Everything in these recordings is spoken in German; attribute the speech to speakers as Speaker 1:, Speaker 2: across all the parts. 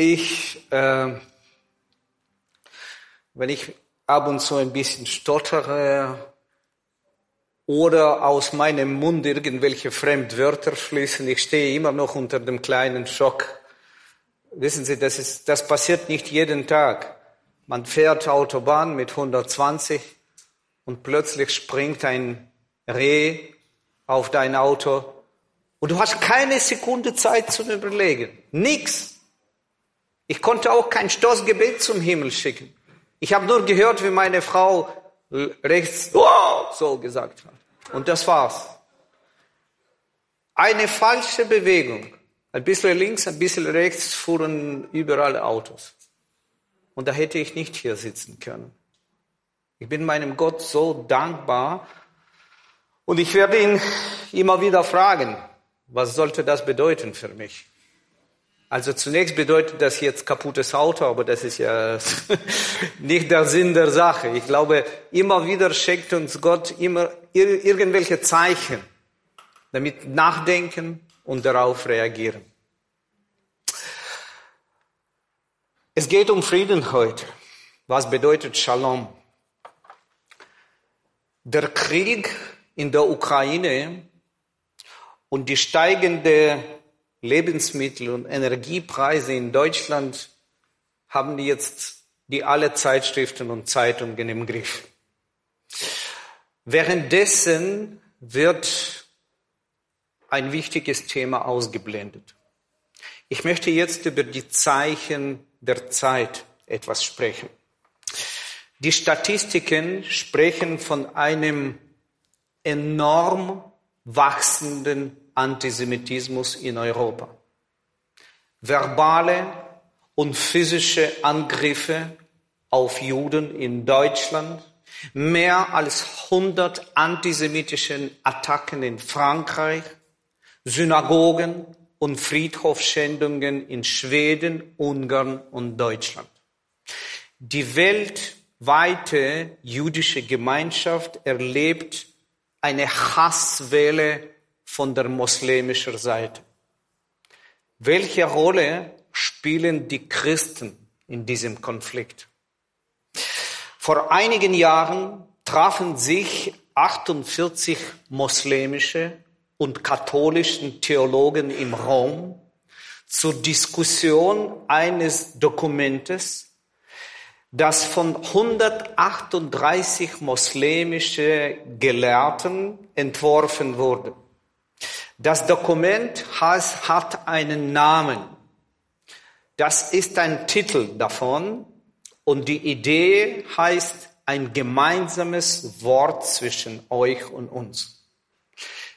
Speaker 1: ich, äh, wenn ich ab und zu ein bisschen stottere oder aus meinem Mund irgendwelche Fremdwörter fließen, ich stehe immer noch unter dem kleinen Schock. Wissen Sie, das, ist, das passiert nicht jeden Tag. Man fährt Autobahn mit 120 und plötzlich springt ein Reh auf dein Auto und du hast keine Sekunde Zeit zum Überlegen. Nix. Ich konnte auch kein Stoßgebet zum Himmel schicken. Ich habe nur gehört, wie meine Frau rechts so gesagt hat. Und das war's. Eine falsche Bewegung. Ein bisschen links, ein bisschen rechts fuhren überall Autos. Und da hätte ich nicht hier sitzen können. Ich bin meinem Gott so dankbar. Und ich werde ihn immer wieder fragen, was sollte das bedeuten für mich? Also zunächst bedeutet das jetzt kaputtes Auto, aber das ist ja nicht der Sinn der Sache. Ich glaube, immer wieder schenkt uns Gott immer irgendwelche Zeichen, damit nachdenken und darauf reagieren. Es geht um Frieden heute. Was bedeutet Shalom? Der Krieg in der Ukraine und die steigende Lebensmittel- und Energiepreise in Deutschland haben jetzt die alle Zeitschriften und Zeitungen im Griff. Währenddessen wird ein wichtiges Thema ausgeblendet. Ich möchte jetzt über die Zeichen der Zeit etwas sprechen. Die Statistiken sprechen von einem enorm wachsenden Antisemitismus in Europa. Verbale und physische Angriffe auf Juden in Deutschland, mehr als 100 antisemitische Attacken in Frankreich, Synagogen und Friedhofschändungen in Schweden, Ungarn und Deutschland. Die weltweite jüdische Gemeinschaft erlebt eine Hasswelle von der muslimischen Seite. Welche Rolle spielen die Christen in diesem Konflikt? Vor einigen Jahren trafen sich 48 muslimische und katholischen Theologen im Raum zur Diskussion eines Dokumentes, das von 138 muslimische Gelehrten entworfen wurde. Das Dokument has, hat einen Namen. Das ist ein Titel davon und die Idee heißt ein gemeinsames Wort zwischen euch und uns.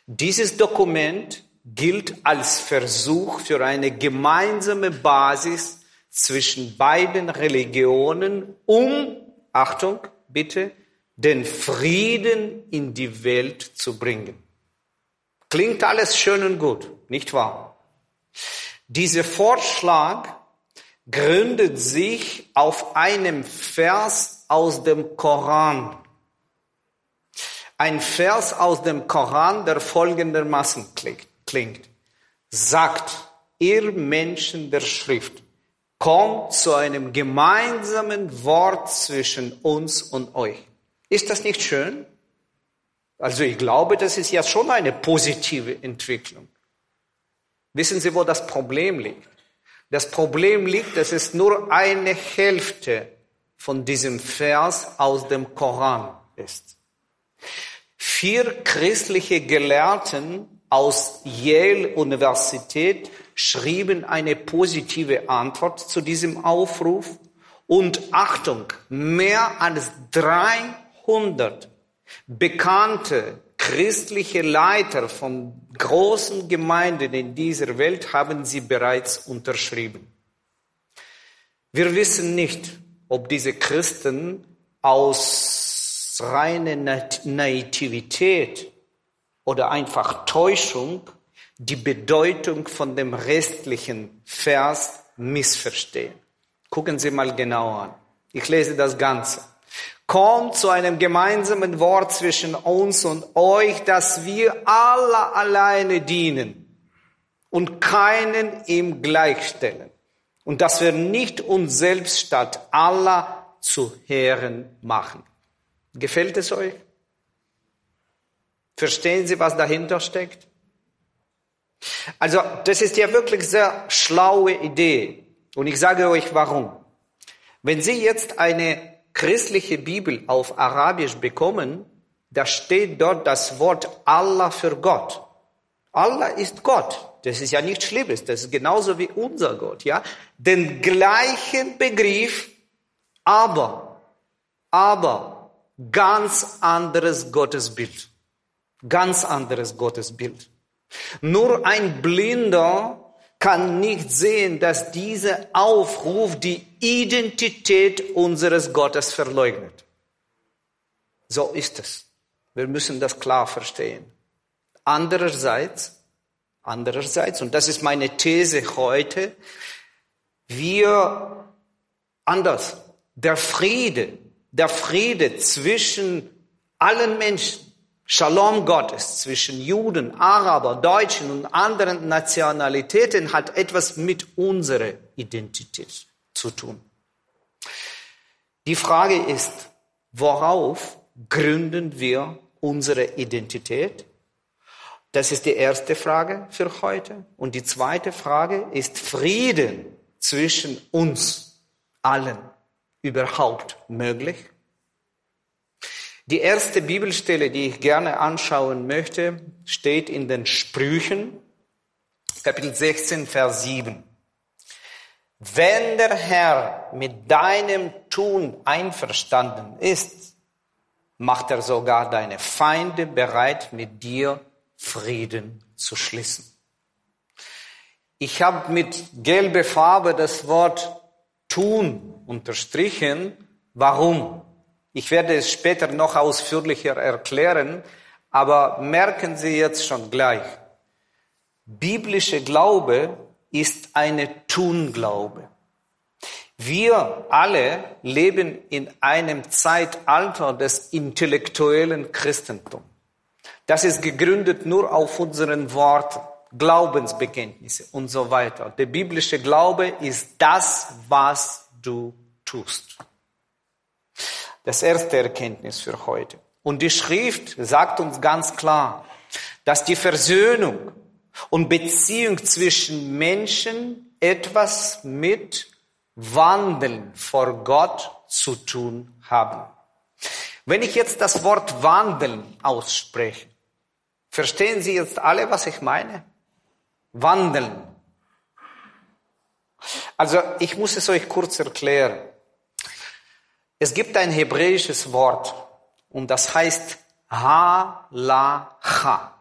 Speaker 1: Dieses Dokument gilt als Versuch für eine gemeinsame Basis zwischen beiden Religionen, um, Achtung, bitte, den Frieden in die Welt zu bringen. Klingt alles schön und gut, nicht wahr? Dieser Vorschlag gründet sich auf einem Vers aus dem Koran. Ein Vers aus dem Koran, der folgendermaßen klingt. Sagt, ihr Menschen der Schrift, kommt zu einem gemeinsamen Wort zwischen uns und euch. Ist das nicht schön? Also ich glaube, das ist ja schon eine positive Entwicklung. Wissen Sie, wo das Problem liegt? Das Problem liegt, dass es nur eine Hälfte von diesem Vers aus dem Koran ist. Vier christliche Gelehrten aus Yale Universität schrieben eine positive Antwort zu diesem Aufruf und Achtung, mehr als 300 Bekannte christliche Leiter von großen Gemeinden in dieser Welt haben sie bereits unterschrieben. Wir wissen nicht, ob diese Christen aus reiner Naivität oder einfach Täuschung die Bedeutung von dem restlichen Vers missverstehen. Gucken Sie mal genau an. Ich lese das Ganze kommt zu einem gemeinsamen Wort zwischen uns und euch, dass wir alle alleine dienen und keinen ihm gleichstellen. Und dass wir nicht uns selbst statt aller zu Herren machen. Gefällt es euch? Verstehen Sie, was dahinter steckt? Also, das ist ja wirklich sehr schlaue Idee. Und ich sage euch warum. Wenn Sie jetzt eine christliche Bibel auf Arabisch bekommen, da steht dort das Wort Allah für Gott. Allah ist Gott. Das ist ja nichts Schlimmes. Das ist genauso wie unser Gott, ja. Den gleichen Begriff, aber, aber, ganz anderes Gottesbild. Ganz anderes Gottesbild. Nur ein Blinder kann nicht sehen, dass dieser Aufruf die Identität unseres Gottes verleugnet. So ist es. Wir müssen das klar verstehen. Andererseits, andererseits, und das ist meine These heute, wir anders, der Friede, der Friede zwischen allen Menschen, Shalom Gottes zwischen Juden, Araber, Deutschen und anderen Nationalitäten hat etwas mit unserer Identität zu tun. Die Frage ist, worauf gründen wir unsere Identität? Das ist die erste Frage für heute. Und die zweite Frage ist Frieden zwischen uns allen überhaupt möglich? Die erste Bibelstelle, die ich gerne anschauen möchte, steht in den Sprüchen, Kapitel 16, Vers 7. Wenn der Herr mit deinem Tun einverstanden ist, macht er sogar deine Feinde bereit, mit dir Frieden zu schließen. Ich habe mit gelber Farbe das Wort tun unterstrichen. Warum? Ich werde es später noch ausführlicher erklären, aber merken Sie jetzt schon gleich. Biblische Glaube ist eine Tunglaube. Wir alle leben in einem Zeitalter des intellektuellen Christentums. Das ist gegründet nur auf unseren Worten, Glaubensbekenntnisse und so weiter. Der biblische Glaube ist das, was du tust. Das erste Erkenntnis für heute. Und die Schrift sagt uns ganz klar, dass die Versöhnung und Beziehung zwischen Menschen etwas mit Wandeln vor Gott zu tun haben. Wenn ich jetzt das Wort Wandeln ausspreche, verstehen Sie jetzt alle, was ich meine? Wandeln. Also ich muss es euch kurz erklären. Es gibt ein hebräisches Wort und das heißt Halacha.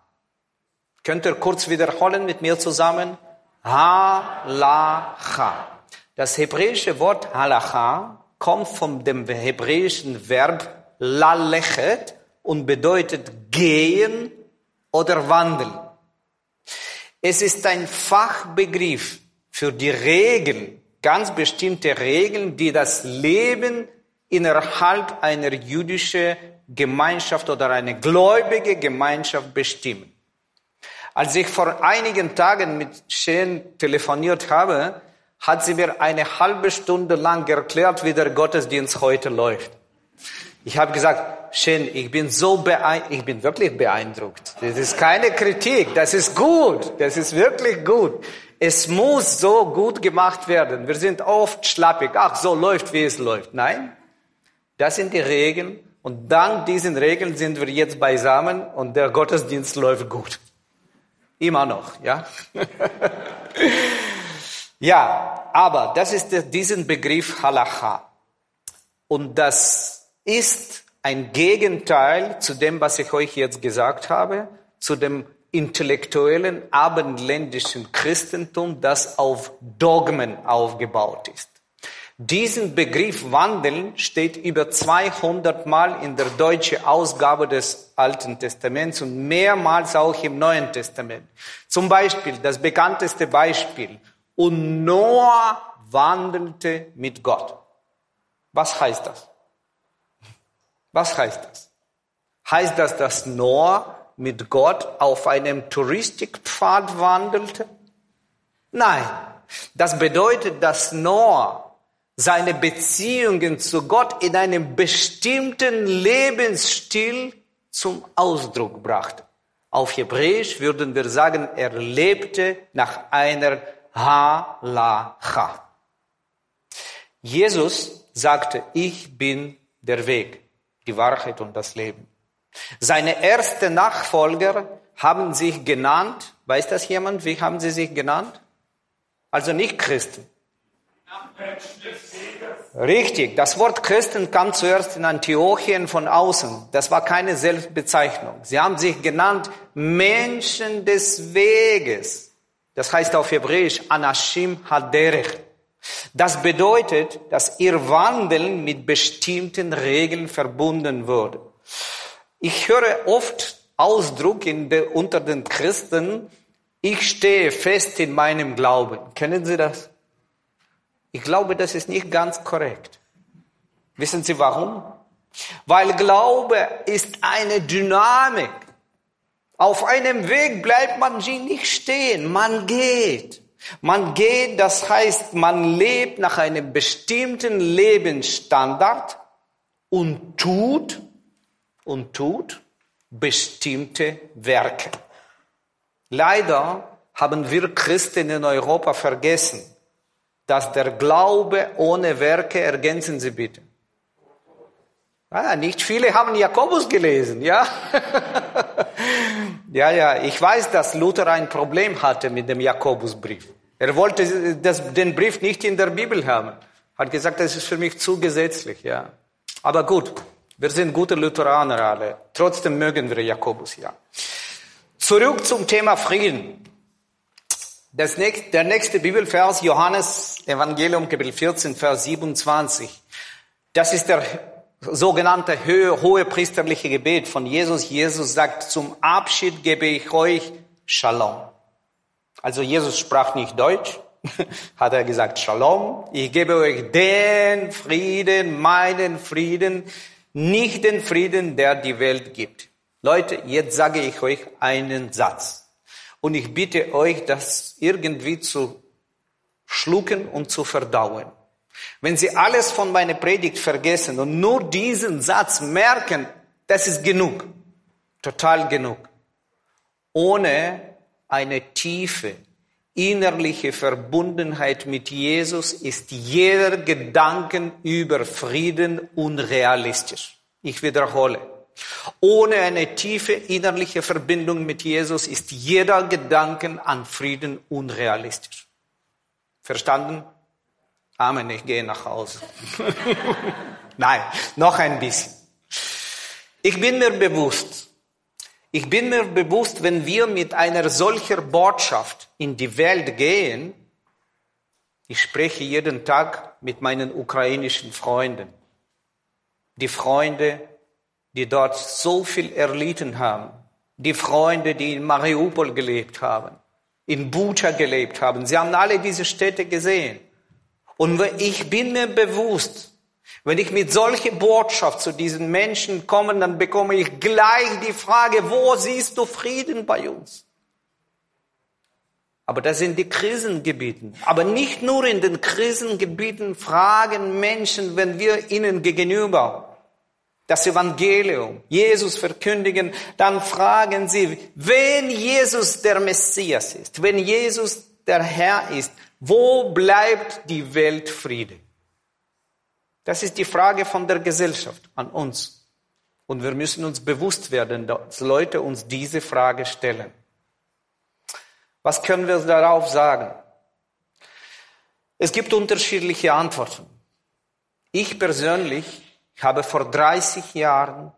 Speaker 1: Könnt ihr kurz wiederholen mit mir zusammen? Halacha. Das hebräische Wort Halacha kommt von dem hebräischen Verb lalechet und bedeutet gehen oder wandeln. Es ist ein Fachbegriff für die Regeln, ganz bestimmte Regeln, die das Leben innerhalb einer jüdischen Gemeinschaft oder einer gläubigen Gemeinschaft bestimmen. Als ich vor einigen Tagen mit Shen telefoniert habe, hat sie mir eine halbe Stunde lang erklärt, wie der Gottesdienst heute läuft. Ich habe gesagt, Shen, ich bin so beeindruckt, ich bin wirklich beeindruckt. Das ist keine Kritik, das ist gut, das ist wirklich gut. Es muss so gut gemacht werden. Wir sind oft schlappig, ach, so läuft, wie es läuft. Nein, das sind die Regeln. Und dank diesen Regeln sind wir jetzt beisammen und der Gottesdienst läuft gut. Immer noch, ja? ja, aber das ist diesen Begriff Halacha. Und das ist ein Gegenteil zu dem, was ich euch jetzt gesagt habe, zu dem intellektuellen abendländischen Christentum, das auf Dogmen aufgebaut ist. Diesen Begriff Wandeln steht über 200 Mal in der deutschen Ausgabe des Alten Testaments und mehrmals auch im Neuen Testament. Zum Beispiel, das bekannteste Beispiel. Und Noah wandelte mit Gott. Was heißt das? Was heißt das? Heißt das, dass Noah mit Gott auf einem Touristikpfad wandelte? Nein. Das bedeutet, dass Noah seine Beziehungen zu Gott in einem bestimmten Lebensstil zum Ausdruck brachte. Auf Hebräisch würden wir sagen, er lebte nach einer Halacha. Jesus sagte, ich bin der Weg, die Wahrheit und das Leben. Seine ersten Nachfolger haben sich genannt, weiß das jemand, wie haben sie sich genannt? Also nicht Christen. Richtig, das Wort Christen kam zuerst in Antiochien von außen. Das war keine Selbstbezeichnung. Sie haben sich genannt Menschen des Weges. Das heißt auf Hebräisch Anashim Haderech. Das bedeutet, dass ihr Wandeln mit bestimmten Regeln verbunden wurde. Ich höre oft Ausdruck de, unter den Christen, ich stehe fest in meinem Glauben. Kennen Sie das? Ich glaube, das ist nicht ganz korrekt. Wissen Sie warum? Weil Glaube ist eine Dynamik. Auf einem Weg bleibt man nicht stehen, man geht. Man geht, das heißt, man lebt nach einem bestimmten Lebensstandard und tut, und tut bestimmte Werke. Leider haben wir Christen in Europa vergessen, dass der Glaube ohne Werke, ergänzen Sie bitte. Ah, nicht viele haben Jakobus gelesen, ja? ja, ja, ich weiß, dass Luther ein Problem hatte mit dem Jakobusbrief. Er wollte das, den Brief nicht in der Bibel haben. Hat gesagt, das ist für mich zu gesetzlich, ja. Aber gut, wir sind gute Lutheraner alle. Trotzdem mögen wir Jakobus, ja. Zurück zum Thema Frieden. Das nächste, der nächste Bibelvers, Johannes Evangelium, Kapitel 14, Vers 27. Das ist der sogenannte hohe priesterliche Gebet von Jesus. Jesus sagt, zum Abschied gebe ich euch Shalom. Also Jesus sprach nicht Deutsch, hat er gesagt, Shalom, ich gebe euch den Frieden, meinen Frieden, nicht den Frieden, der die Welt gibt. Leute, jetzt sage ich euch einen Satz. Und ich bitte euch, das irgendwie zu schlucken und zu verdauen. Wenn Sie alles von meiner Predigt vergessen und nur diesen Satz merken, das ist genug. Total genug. Ohne eine tiefe, innerliche Verbundenheit mit Jesus ist jeder Gedanken über Frieden unrealistisch. Ich wiederhole. Ohne eine tiefe innerliche Verbindung mit Jesus ist jeder Gedanken an Frieden unrealistisch. Verstanden? Amen, ich gehe nach Hause. Nein, noch ein bisschen. Ich bin mir bewusst, ich bin mir bewusst, wenn wir mit einer solcher Botschaft in die Welt gehen, ich spreche jeden Tag mit meinen ukrainischen Freunden, die Freunde, die dort so viel erlitten haben, die Freunde, die in Mariupol gelebt haben, in Bucha gelebt haben, sie haben alle diese Städte gesehen. Und ich bin mir bewusst, wenn ich mit solcher Botschaft zu diesen Menschen komme, dann bekomme ich gleich die Frage, wo siehst du Frieden bei uns? Aber das sind die Krisengebieten. Aber nicht nur in den Krisengebieten fragen Menschen, wenn wir ihnen gegenüber das Evangelium, Jesus verkündigen, dann fragen sie, wenn Jesus der Messias ist, wenn Jesus der Herr ist, wo bleibt die Weltfriede? Das ist die Frage von der Gesellschaft an uns. Und wir müssen uns bewusst werden, dass Leute uns diese Frage stellen. Was können wir darauf sagen? Es gibt unterschiedliche Antworten. Ich persönlich habe vor 30 Jahren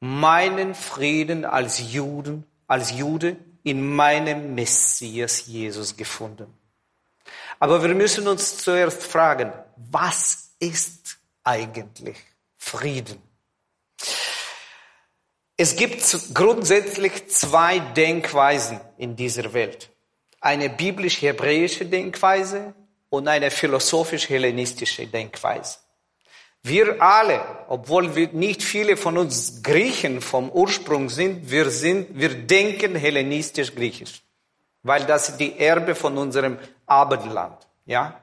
Speaker 1: meinen Frieden als Juden, als Jude in meinem Messias Jesus gefunden. Aber wir müssen uns zuerst fragen, was ist eigentlich Frieden? Es gibt grundsätzlich zwei Denkweisen in dieser Welt. Eine biblisch-hebräische Denkweise und eine philosophisch-hellenistische Denkweise. Wir alle, obwohl wir nicht viele von uns Griechen vom Ursprung sind, wir sind, wir denken hellenistisch-griechisch. Weil das die Erbe von unserem Abendland. Ja?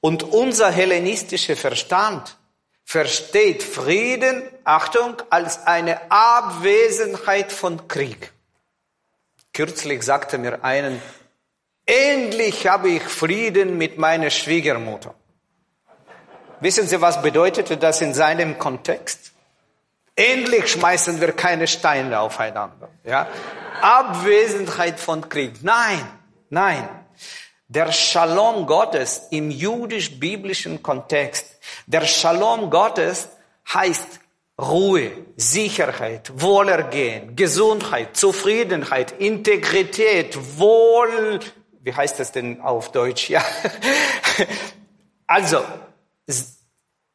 Speaker 1: Und unser hellenistischer Verstand versteht Frieden, Achtung, als eine Abwesenheit von Krieg. Kürzlich sagte mir einen, endlich habe ich Frieden mit meiner Schwiegermutter. Wissen Sie, was bedeutete das in seinem Kontext? Endlich schmeißen wir keine Steine aufeinander. Ja? Abwesenheit von Krieg. Nein, nein. Der Shalom Gottes im jüdisch-biblischen Kontext, der Shalom Gottes heißt Ruhe, Sicherheit, Wohlergehen, Gesundheit, Zufriedenheit, Integrität, Wohl, wie heißt das denn auf Deutsch? Ja. Also,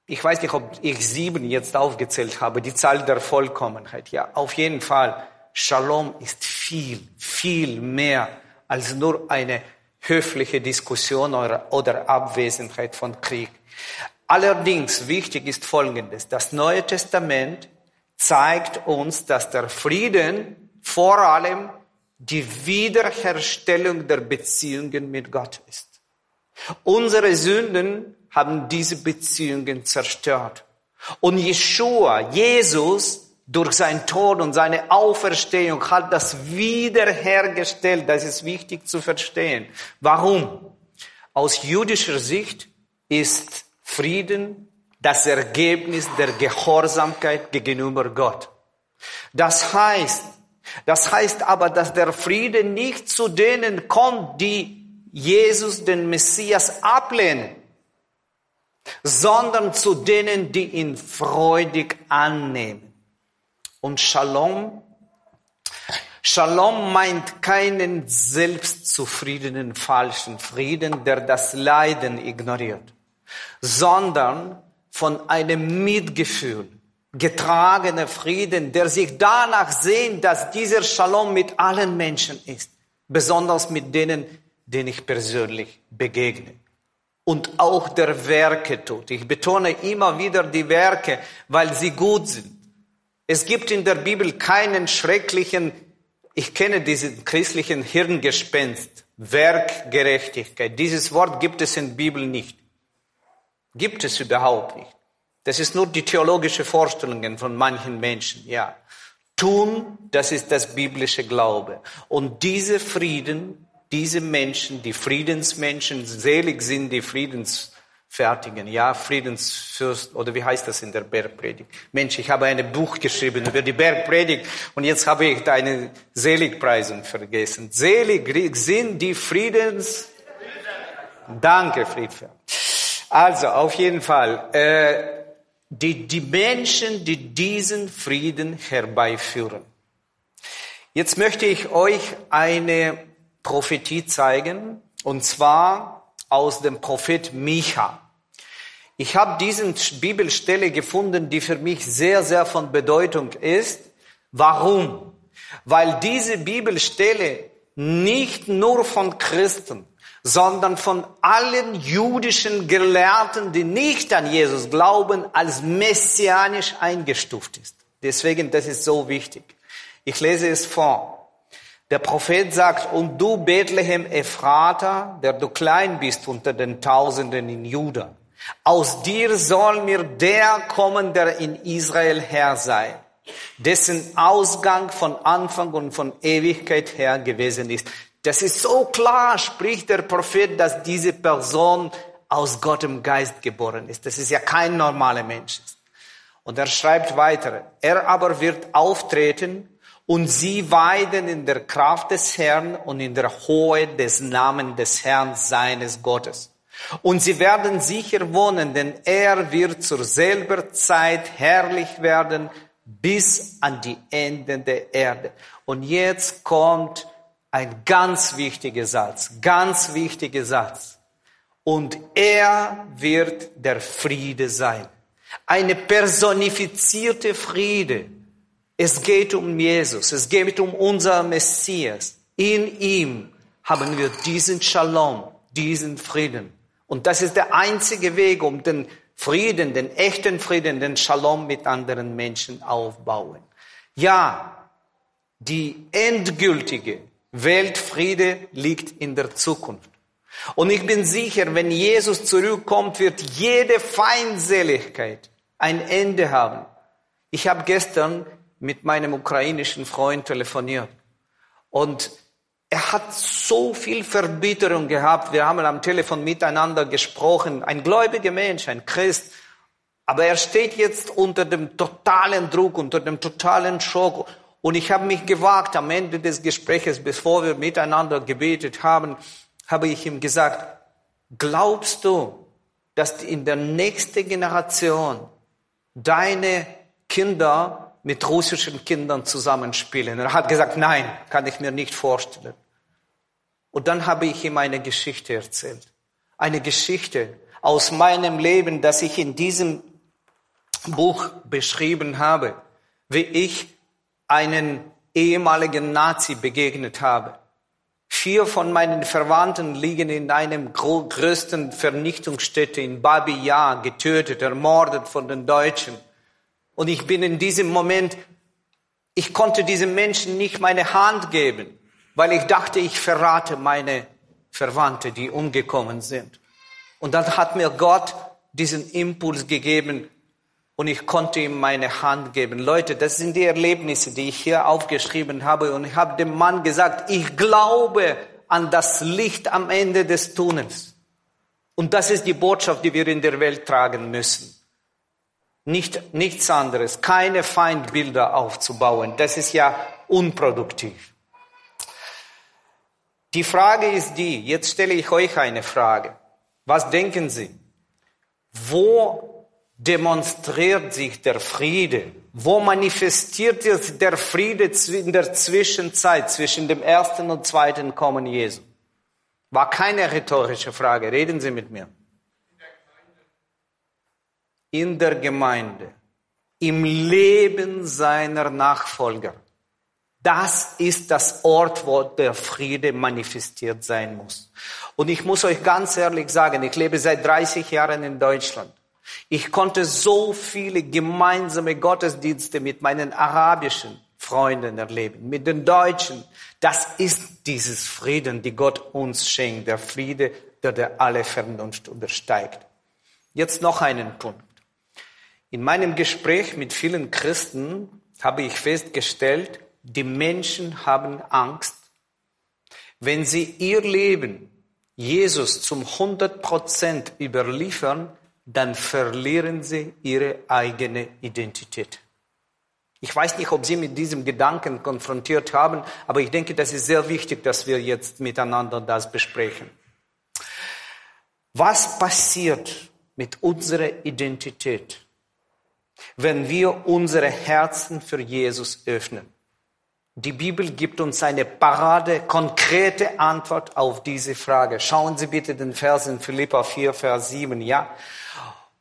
Speaker 1: ich weiß nicht, ob ich sieben jetzt aufgezählt habe, die Zahl der Vollkommenheit. Ja, auf jeden Fall. Shalom ist viel, viel mehr als nur eine höfliche Diskussion oder, oder Abwesenheit von Krieg. Allerdings wichtig ist Folgendes. Das Neue Testament zeigt uns, dass der Frieden vor allem die Wiederherstellung der Beziehungen mit Gott ist. Unsere Sünden haben diese Beziehungen zerstört. Und Jeshua, Jesus, durch sein Tod und seine Auferstehung hat das wiederhergestellt. Das ist wichtig zu verstehen. Warum? Aus jüdischer Sicht ist Frieden das Ergebnis der Gehorsamkeit gegenüber Gott. Das heißt, das heißt aber, dass der Friede nicht zu denen kommt, die Jesus, den Messias, ablehnen, sondern zu denen, die ihn freudig annehmen. Und Shalom, Shalom meint keinen selbstzufriedenen falschen Frieden, der das Leiden ignoriert, sondern von einem Mitgefühl getragener Frieden, der sich danach sehnt, dass dieser Shalom mit allen Menschen ist, besonders mit denen, denen ich persönlich begegne und auch der Werke tut. Ich betone immer wieder die Werke, weil sie gut sind. Es gibt in der Bibel keinen schrecklichen, ich kenne diesen christlichen Hirngespenst, Werkgerechtigkeit. Dieses Wort gibt es in der Bibel nicht. Gibt es überhaupt nicht. Das ist nur die theologische Vorstellungen von manchen Menschen, ja. Tun, das ist das biblische Glaube. Und diese Frieden, diese Menschen, die Friedensmenschen, selig sind die Friedens fertigen, ja, Friedensfürst, oder wie heißt das in der Bergpredigt? Mensch, ich habe ein Buch geschrieben über die Bergpredigt und jetzt habe ich deine Seligpreisung vergessen. Selig sind die Friedens... Danke, Friedfeld. Also, auf jeden Fall, äh, die, die Menschen, die diesen Frieden herbeiführen. Jetzt möchte ich euch eine Prophetie zeigen, und zwar aus dem Prophet Micha. Ich habe diese Bibelstelle gefunden, die für mich sehr, sehr von Bedeutung ist. Warum? Weil diese Bibelstelle nicht nur von Christen, sondern von allen jüdischen Gelehrten, die nicht an Jesus glauben, als messianisch eingestuft ist. Deswegen, das ist so wichtig. Ich lese es vor. Der Prophet sagt, und du Bethlehem Ephrata, der du klein bist unter den Tausenden in Juda, aus dir soll mir der kommen, der in Israel Herr sei, dessen Ausgang von Anfang und von Ewigkeit her gewesen ist. Das ist so klar, spricht der Prophet, dass diese Person aus Gottem Geist geboren ist. Das ist ja kein normaler Mensch. Und er schreibt weiter, er aber wird auftreten und sie weiden in der Kraft des Herrn und in der Hohe des Namens des Herrn seines Gottes. Und sie werden sicher wohnen, denn er wird zur selber Zeit herrlich werden bis an die Enden der Erde. Und jetzt kommt ein ganz wichtiger Satz, ganz wichtiger Satz. Und er wird der Friede sein. Eine personifizierte Friede. Es geht um Jesus, es geht um unser Messias. In ihm haben wir diesen Shalom, diesen Frieden. Und das ist der einzige Weg, um den Frieden, den echten Frieden, den Shalom mit anderen Menschen aufbauen. Ja, die endgültige Weltfriede liegt in der Zukunft. Und ich bin sicher, wenn Jesus zurückkommt, wird jede Feindseligkeit ein Ende haben. Ich habe gestern mit meinem ukrainischen Freund telefoniert und er hat so viel Verbitterung gehabt. Wir haben am Telefon miteinander gesprochen. Ein gläubiger Mensch, ein Christ. Aber er steht jetzt unter dem totalen Druck, unter dem totalen Schock. Und ich habe mich gewagt, am Ende des Gesprächs, bevor wir miteinander gebetet haben, habe ich ihm gesagt, glaubst du, dass in der nächsten Generation deine Kinder mit russischen Kindern zusammenspielen? Er hat gesagt, nein, kann ich mir nicht vorstellen. Und dann habe ich ihm eine Geschichte erzählt. Eine Geschichte aus meinem Leben, das ich in diesem Buch beschrieben habe, wie ich einen ehemaligen Nazi begegnet habe. Vier von meinen Verwandten liegen in einem größten Vernichtungsstätte in Babi Yar, getötet, ermordet von den Deutschen. Und ich bin in diesem Moment, ich konnte diesem Menschen nicht meine Hand geben, weil ich dachte, ich verrate meine Verwandte, die umgekommen sind. Und dann hat mir Gott diesen Impuls gegeben, und ich konnte ihm meine Hand geben. Leute, das sind die Erlebnisse, die ich hier aufgeschrieben habe. Und ich habe dem Mann gesagt, ich glaube an das Licht am Ende des Tunnels. Und das ist die Botschaft, die wir in der Welt tragen müssen. Nicht, nichts anderes, keine Feindbilder aufzubauen. Das ist ja unproduktiv. Die Frage ist die, jetzt stelle ich euch eine Frage. Was denken Sie? Wo demonstriert sich der Friede? Wo manifestiert sich der Friede in der Zwischenzeit zwischen dem ersten und zweiten Kommen Jesu? War keine rhetorische Frage. Reden Sie mit mir. In der Gemeinde. Im Leben seiner Nachfolger. Das ist das Ort, wo der Friede manifestiert sein muss. Und ich muss euch ganz ehrlich sagen, ich lebe seit 30 Jahren in Deutschland. Ich konnte so viele gemeinsame Gottesdienste mit meinen arabischen Freunden erleben, mit den Deutschen. Das ist dieses Frieden, die Gott uns schenkt, der Friede, der, der alle Vernunft übersteigt. Jetzt noch einen Punkt. In meinem Gespräch mit vielen Christen habe ich festgestellt, die Menschen haben Angst, wenn sie ihr Leben Jesus zum 100 Prozent überliefern, dann verlieren sie ihre eigene Identität. Ich weiß nicht, ob Sie mit diesem Gedanken konfrontiert haben, aber ich denke, das ist sehr wichtig, dass wir jetzt miteinander das besprechen. Was passiert mit unserer Identität, wenn wir unsere Herzen für Jesus öffnen? Die Bibel gibt uns eine parade, konkrete Antwort auf diese Frage. Schauen Sie bitte den Vers in Philippa 4, Vers 7, ja?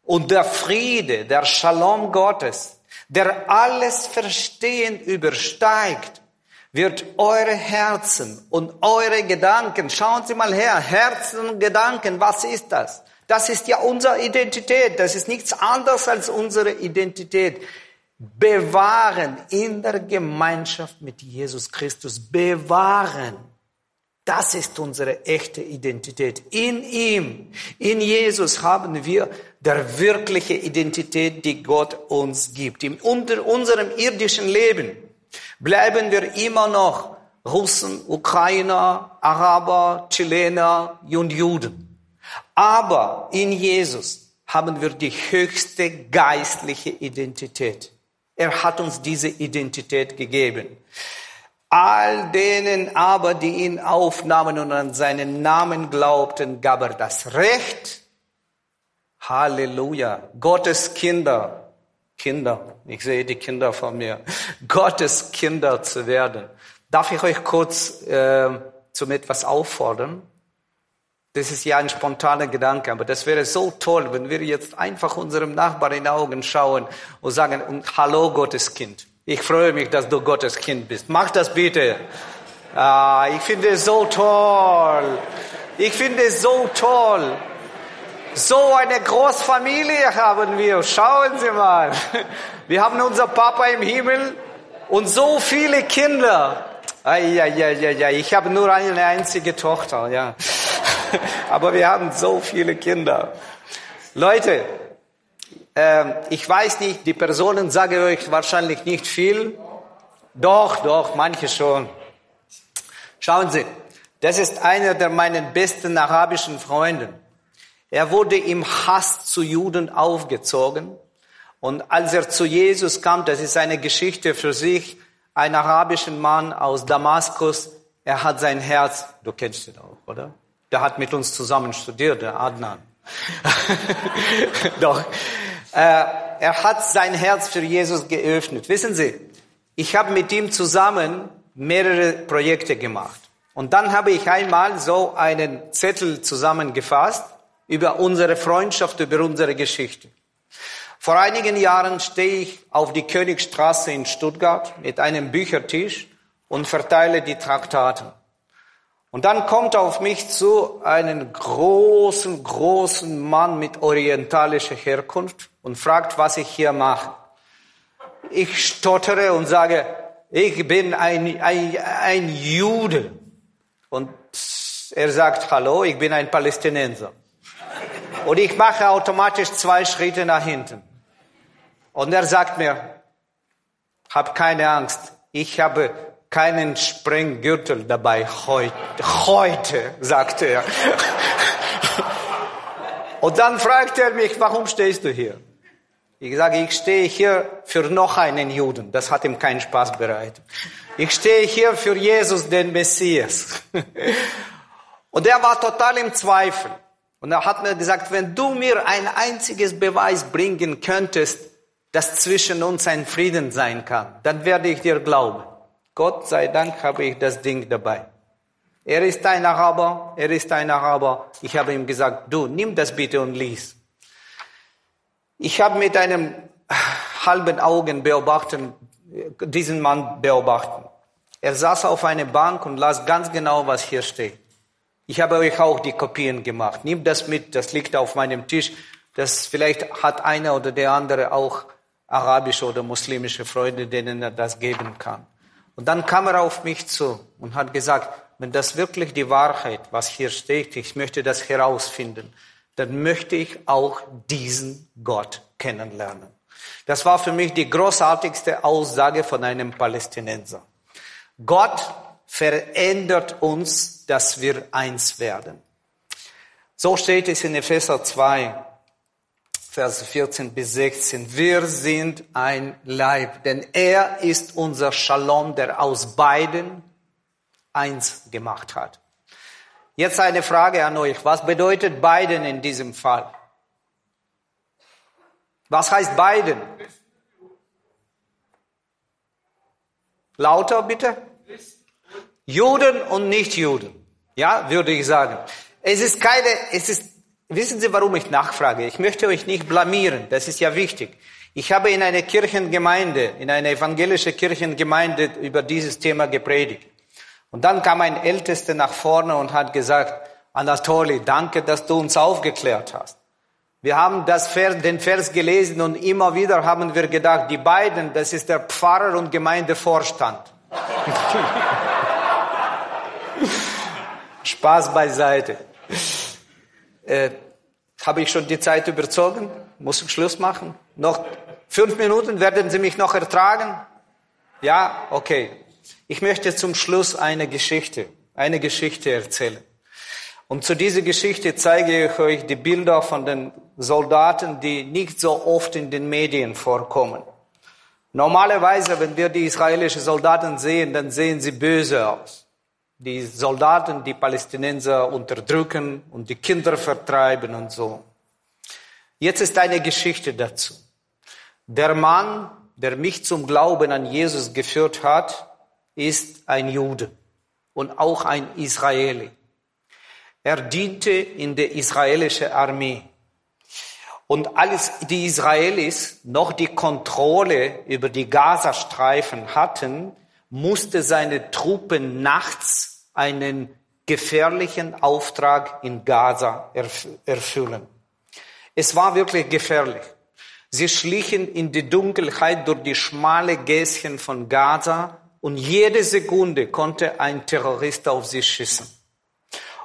Speaker 1: Und der Friede, der Shalom Gottes, der alles Verstehen übersteigt, wird eure Herzen und eure Gedanken, schauen Sie mal her, Herzen und Gedanken, was ist das? Das ist ja unsere Identität, das ist nichts anderes als unsere Identität. Bewahren in der Gemeinschaft mit Jesus Christus, bewahren. Das ist unsere echte Identität. In ihm, in Jesus haben wir der wirkliche Identität, die Gott uns gibt. In unserem irdischen Leben bleiben wir immer noch Russen, Ukrainer, Araber, Chilener und Juden. Aber in Jesus haben wir die höchste geistliche Identität. Er hat uns diese Identität gegeben. All denen aber, die ihn aufnahmen und an seinen Namen glaubten, gab er das Recht. Halleluja. Gottes Kinder, Kinder, ich sehe die Kinder von mir, Gottes Kinder zu werden. Darf ich euch kurz äh, zum etwas auffordern? Das ist ja ein spontaner Gedanke, aber das wäre so toll, wenn wir jetzt einfach unserem Nachbarn in die Augen schauen und sagen, hallo Gottes Kind. Ich freue mich, dass du Gottes Kind bist. Mach das bitte. Ah, ich finde es so toll. Ich finde es so toll. So eine Großfamilie haben wir. Schauen Sie mal. Wir haben unser Papa im Himmel und so viele Kinder. Ai, ai, ai, ai, ai. Ich habe nur eine einzige Tochter, ja. Aber wir haben so viele Kinder. Leute, äh, ich weiß nicht, die Personen sagen euch wahrscheinlich nicht viel. Doch, doch, manche schon. Schauen Sie, das ist einer der meinen besten arabischen Freunde. Er wurde im Hass zu Juden aufgezogen. Und als er zu Jesus kam, das ist eine Geschichte für sich, ein arabischer Mann aus Damaskus, er hat sein Herz, du kennst ihn auch, oder? Der hat mit uns zusammen studiert, der Adnan. Doch. Äh, er hat sein Herz für Jesus geöffnet. Wissen Sie, ich habe mit ihm zusammen mehrere Projekte gemacht. Und dann habe ich einmal so einen Zettel zusammengefasst über unsere Freundschaft, über unsere Geschichte. Vor einigen Jahren stehe ich auf die Königstraße in Stuttgart mit einem Büchertisch und verteile die Traktaten. Und dann kommt auf mich zu einen großen, großen Mann mit orientalischer Herkunft und fragt, was ich hier mache. Ich stottere und sage, ich bin ein, ein, ein Jude. Und er sagt, hallo, ich bin ein Palästinenser. Und ich mache automatisch zwei Schritte nach hinten. Und er sagt mir, hab keine Angst, ich habe keinen Sprenggürtel dabei heute, heute, sagte er. Und dann fragt er mich, warum stehst du hier? Ich sage, ich stehe hier für noch einen Juden. Das hat ihm keinen Spaß bereitet. Ich stehe hier für Jesus, den Messias. Und er war total im Zweifel. Und er hat mir gesagt, wenn du mir ein einziges Beweis bringen könntest, dass zwischen uns ein Frieden sein kann, dann werde ich dir glauben. Gott sei Dank habe ich das Ding dabei. Er ist ein Araber, er ist ein Araber. Ich habe ihm gesagt, du, nimm das bitte und lies. Ich habe mit einem halben Augen beobachten, diesen Mann beobachten. Er saß auf einer Bank und las ganz genau, was hier steht. Ich habe euch auch die Kopien gemacht. Nimm das mit, das liegt auf meinem Tisch. Das vielleicht hat einer oder der andere auch arabische oder muslimische Freunde, denen er das geben kann. Und dann kam er auf mich zu und hat gesagt, wenn das wirklich die Wahrheit, was hier steht, ich möchte das herausfinden, dann möchte ich auch diesen Gott kennenlernen. Das war für mich die großartigste Aussage von einem Palästinenser. Gott verändert uns, dass wir eins werden. So steht es in Epheser 2, Vers 14 bis 16. Wir sind ein Leib, denn er ist unser Shalom, der aus beiden eins gemacht hat. Jetzt eine Frage an euch. Was bedeutet beiden in diesem Fall? Was heißt beiden? Lauter bitte. Juden und Nichtjuden. Ja, würde ich sagen. Es ist keine, es ist Wissen Sie, warum ich nachfrage? Ich möchte euch nicht blamieren, das ist ja wichtig. Ich habe in einer Kirchengemeinde, in einer evangelischen Kirchengemeinde über dieses Thema gepredigt. Und dann kam ein Ältester nach vorne und hat gesagt, Anatoli, danke, dass du uns aufgeklärt hast. Wir haben das Vers, den Vers gelesen und immer wieder haben wir gedacht, die beiden, das ist der Pfarrer und Gemeindevorstand. Spaß beiseite. Äh, Habe ich schon die Zeit überzogen? Muss ich Schluss machen? Noch fünf Minuten werden Sie mich noch ertragen? Ja, okay. Ich möchte zum Schluss eine Geschichte, eine Geschichte erzählen. Und zu dieser Geschichte zeige ich euch die Bilder von den Soldaten, die nicht so oft in den Medien vorkommen. Normalerweise, wenn wir die israelischen Soldaten sehen, dann sehen sie böse aus die Soldaten, die Palästinenser unterdrücken und die Kinder vertreiben und so. Jetzt ist eine Geschichte dazu. Der Mann, der mich zum Glauben an Jesus geführt hat, ist ein Jude und auch ein Israeli. Er diente in der israelischen Armee. Und als die Israelis noch die Kontrolle über die Gazastreifen hatten, musste seine Truppen nachts einen gefährlichen Auftrag in Gaza erfüllen. Es war wirklich gefährlich. Sie schlichen in die Dunkelheit durch die schmale Gässchen von Gaza und jede Sekunde konnte ein Terrorist auf sie schießen.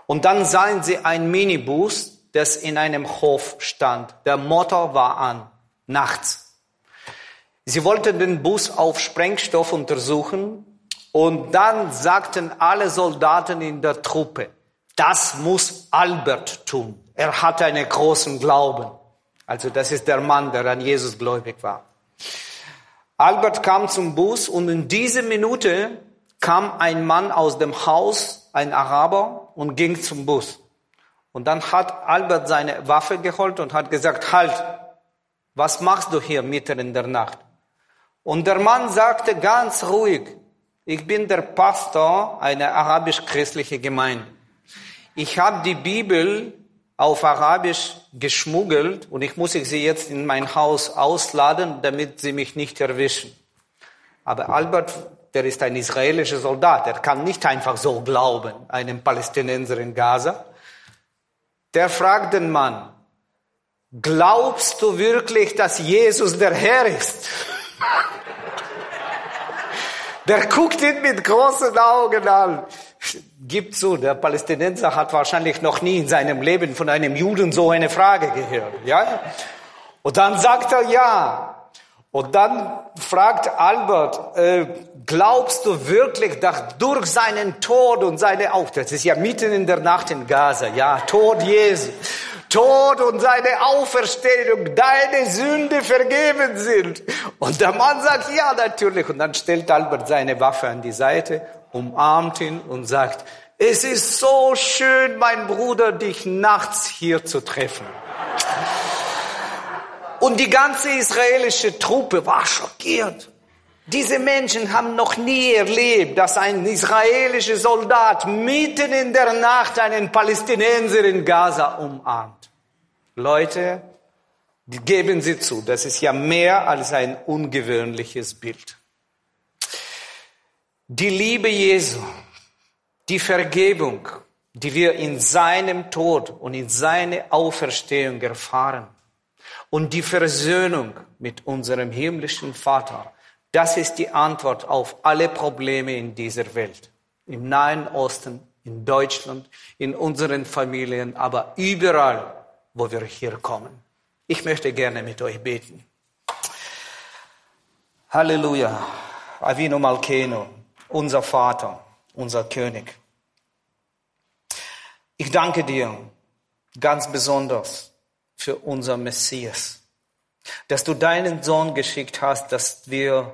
Speaker 1: Und dann sahen sie einen Minibus, das in einem Hof stand. Der Motor war an, nachts. Sie wollten den Bus auf Sprengstoff untersuchen und dann sagten alle Soldaten in der Truppe, das muss Albert tun. Er hat einen großen Glauben. Also das ist der Mann, der an Jesus gläubig war. Albert kam zum Bus und in dieser Minute kam ein Mann aus dem Haus, ein Araber, und ging zum Bus. Und dann hat Albert seine Waffe geholt und hat gesagt, halt, was machst du hier mitten in der Nacht? Und der Mann sagte ganz ruhig, ich bin der Pastor einer arabisch-christlichen Gemeinde. Ich habe die Bibel auf Arabisch geschmuggelt und ich muss sie jetzt in mein Haus ausladen, damit sie mich nicht erwischen. Aber Albert, der ist ein israelischer Soldat, er kann nicht einfach so glauben, einem Palästinenser in Gaza. Der fragt den Mann, glaubst du wirklich, dass Jesus der Herr ist? Der guckt ihn mit großen Augen an. Gibt zu, der Palästinenser hat wahrscheinlich noch nie in seinem Leben von einem Juden so eine Frage gehört, ja? Und dann sagt er ja. Und dann fragt Albert, äh, glaubst du wirklich, dass durch seinen Tod und seine Auftritt, das ist ja mitten in der Nacht in Gaza, ja, Tod Jesu, Tod und seine Auferstehung, deine Sünde vergeben sind. Und der Mann sagt, ja, natürlich. Und dann stellt Albert seine Waffe an die Seite, umarmt ihn und sagt, es ist so schön, mein Bruder, dich nachts hier zu treffen. Und die ganze israelische Truppe war schockiert. Diese Menschen haben noch nie erlebt, dass ein israelischer Soldat mitten in der Nacht einen Palästinenser in Gaza umarmt. Leute, geben Sie zu, das ist ja mehr als ein ungewöhnliches Bild. Die Liebe Jesu, die Vergebung, die wir in seinem Tod und in seiner Auferstehung erfahren und die Versöhnung mit unserem himmlischen Vater, das ist die Antwort auf alle Probleme in dieser Welt. Im Nahen Osten, in Deutschland, in unseren Familien, aber überall, wo wir hier kommen. Ich möchte gerne mit euch beten. Halleluja. Avino Malkeno, unser Vater, unser König. Ich danke dir ganz besonders für unser Messias dass du deinen Sohn geschickt hast, dass wir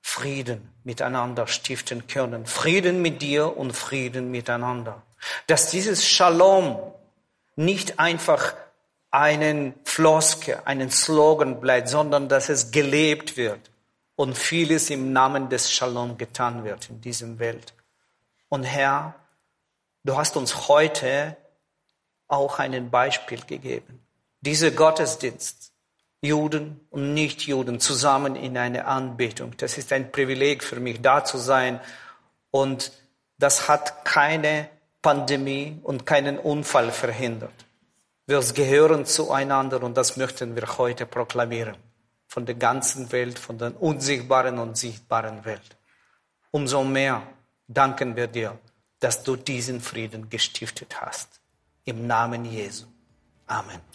Speaker 1: Frieden miteinander stiften können. Frieden mit dir und Frieden miteinander. Dass dieses Shalom nicht einfach einen Floske, einen Slogan bleibt, sondern dass es gelebt wird und vieles im Namen des Shalom getan wird in diesem Welt. Und Herr, du hast uns heute auch ein Beispiel gegeben. Dieser Gottesdienst Juden und Nichtjuden zusammen in eine Anbetung. Das ist ein Privileg für mich, da zu sein. Und das hat keine Pandemie und keinen Unfall verhindert. Wir gehören zueinander und das möchten wir heute proklamieren. Von der ganzen Welt, von der unsichtbaren und sichtbaren Welt. Umso mehr danken wir dir, dass du diesen Frieden gestiftet hast. Im Namen Jesu. Amen.